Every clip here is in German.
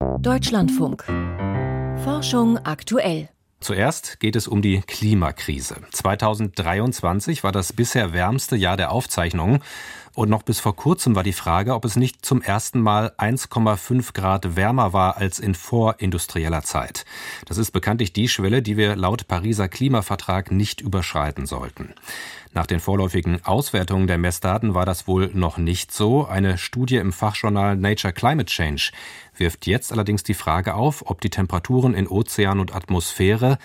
Deutschlandfunk. Forschung aktuell. Zuerst geht es um die Klimakrise. 2023 war das bisher wärmste Jahr der Aufzeichnungen. Und noch bis vor kurzem war die Frage, ob es nicht zum ersten Mal 1,5 Grad wärmer war als in vorindustrieller Zeit. Das ist bekanntlich die Schwelle, die wir laut Pariser Klimavertrag nicht überschreiten sollten. Nach den vorläufigen Auswertungen der Messdaten war das wohl noch nicht so. Eine Studie im Fachjournal Nature Climate Change wirft jetzt allerdings die Frage auf, ob die Temperaturen in Ozean und Atmosphäre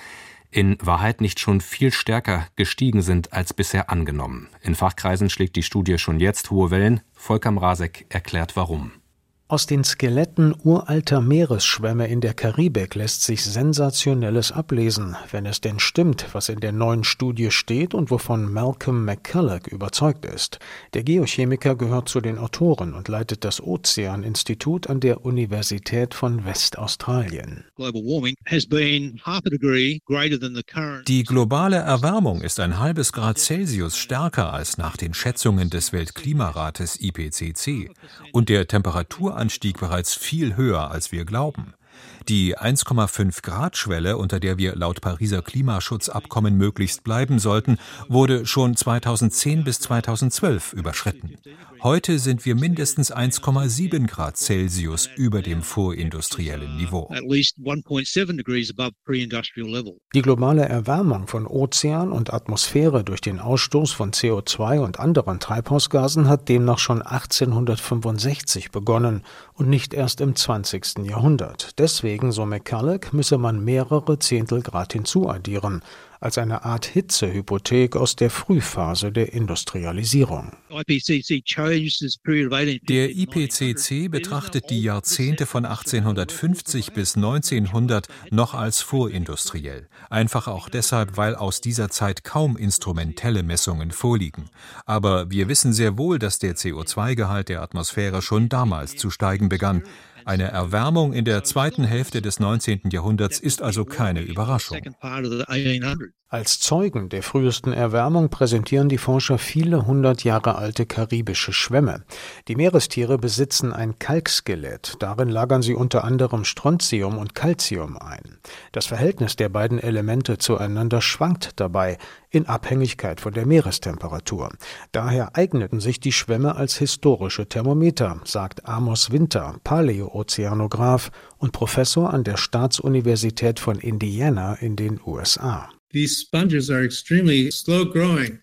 in Wahrheit nicht schon viel stärker gestiegen sind als bisher angenommen. In Fachkreisen schlägt die Studie schon jetzt hohe Wellen. Volker Mrazek erklärt warum. Aus den Skeletten uralter Meeresschwämme in der Karibik lässt sich Sensationelles ablesen, wenn es denn stimmt, was in der neuen Studie steht und wovon Malcolm McCulloch überzeugt ist. Der Geochemiker gehört zu den Autoren und leitet das Ozeaninstitut an der Universität von Westaustralien. Die globale Erwärmung ist ein halbes Grad Celsius stärker als nach den Schätzungen des Weltklimarates IPCC und der Temperatur Temperaturanstieg bereits viel höher, als wir glauben. Die 1,5 Grad Schwelle, unter der wir laut Pariser Klimaschutzabkommen möglichst bleiben sollten, wurde schon 2010 bis 2012 überschritten. Heute sind wir mindestens 1,7 Grad Celsius über dem vorindustriellen Niveau. Die globale Erwärmung von Ozean und Atmosphäre durch den Ausstoß von CO2 und anderen Treibhausgasen hat demnach schon 1865 begonnen und nicht erst im 20. Jahrhundert. Deswegen, so McCulloch, müsse man mehrere Zehntel Grad hinzuaddieren als eine Art Hitzehypothek aus der Frühphase der Industrialisierung. Der IPCC betrachtet die Jahrzehnte von 1850 bis 1900 noch als vorindustriell. Einfach auch deshalb, weil aus dieser Zeit kaum instrumentelle Messungen vorliegen. Aber wir wissen sehr wohl, dass der CO2-Gehalt der Atmosphäre schon damals zu steigen begann. Eine Erwärmung in der zweiten Hälfte des 19. Jahrhunderts ist also keine Überraschung. Als Zeugen der frühesten Erwärmung präsentieren die Forscher viele hundert Jahre alte karibische Schwämme. Die Meerestiere besitzen ein Kalkskelett. Darin lagern sie unter anderem Strontium und Calcium ein. Das Verhältnis der beiden Elemente zueinander schwankt dabei in Abhängigkeit von der Meerestemperatur. Daher eigneten sich die Schwämme als historische Thermometer, sagt Amos Winter, Paläoozeanograph und Professor an der Staatsuniversität von Indiana in den USA.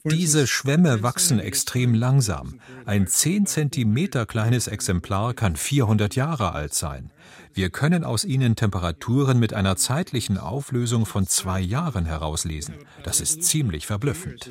Diese Schwämme wachsen extrem langsam. Ein 10 Zentimeter kleines Exemplar kann 400 Jahre alt sein. Wir können aus ihnen Temperaturen mit einer zeitlichen Auflösung von zwei Jahren herauslesen. Das ist ziemlich verblüffend.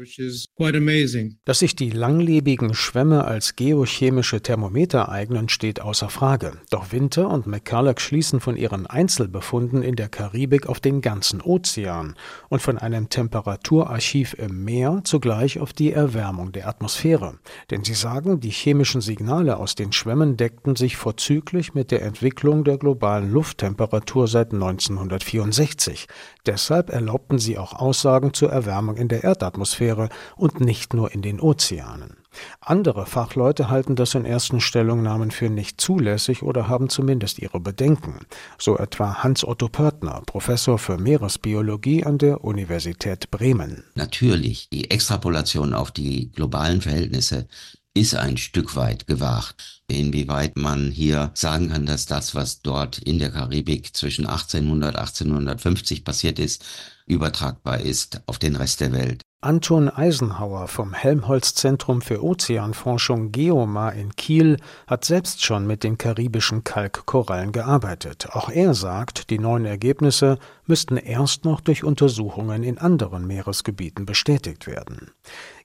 Dass sich die langlebigen Schwämme als geochemische Thermometer eignen, steht außer Frage. Doch Winter und McCulloch schließen von ihren Einzelbefunden in der Karibik auf den ganzen Ozean und von einem Temperaturarchiv im Meer zugleich auf die Erwärmung der Atmosphäre. Denn sie sagen, die chemischen Signale aus den Schwämmen deckten sich vorzüglich mit der Entwicklung der globalen Lufttemperatur seit 1964. Deshalb erlaubten sie auch Aussagen zur Erwärmung in der Erdatmosphäre und nicht nur in den Ozeanen. Andere Fachleute halten das in ersten Stellungnahmen für nicht zulässig oder haben zumindest ihre Bedenken, so etwa Hans-Otto Pörtner, Professor für Meeresbiologie an der Universität Bremen. Natürlich, die Extrapolation auf die globalen Verhältnisse ist ein Stück weit gewagt. Inwieweit man hier sagen kann, dass das, was dort in der Karibik zwischen 1800 1850 passiert ist, übertragbar ist auf den Rest der Welt. Anton Eisenhauer vom Helmholtz-Zentrum für Ozeanforschung Geomar in Kiel hat selbst schon mit den karibischen Kalkkorallen gearbeitet. Auch er sagt, die neuen Ergebnisse müssten erst noch durch Untersuchungen in anderen Meeresgebieten bestätigt werden.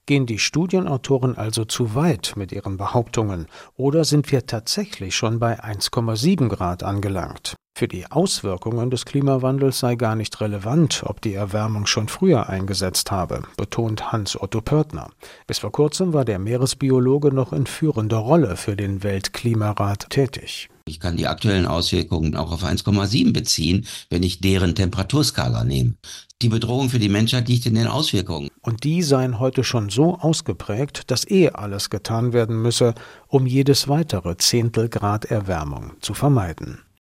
Gehen die Studienautoren also zu weit mit ihren Behauptungen oder sind wir tatsächlich schon bei 1,7 Grad angelangt? Für die Auswirkungen des Klimawandels sei gar nicht relevant, ob die Erwärmung schon früher eingesetzt habe, betont Hans Otto Pörtner. Bis vor kurzem war der Meeresbiologe noch in führender Rolle für den Weltklimarat tätig. Ich kann die aktuellen Auswirkungen auch auf 1,7 beziehen, wenn ich deren Temperaturskala nehme. Die Bedrohung für die Menschheit liegt in den Auswirkungen. Und die seien heute schon so ausgeprägt, dass eh alles getan werden müsse, um jedes weitere Zehntel Grad Erwärmung zu vermeiden.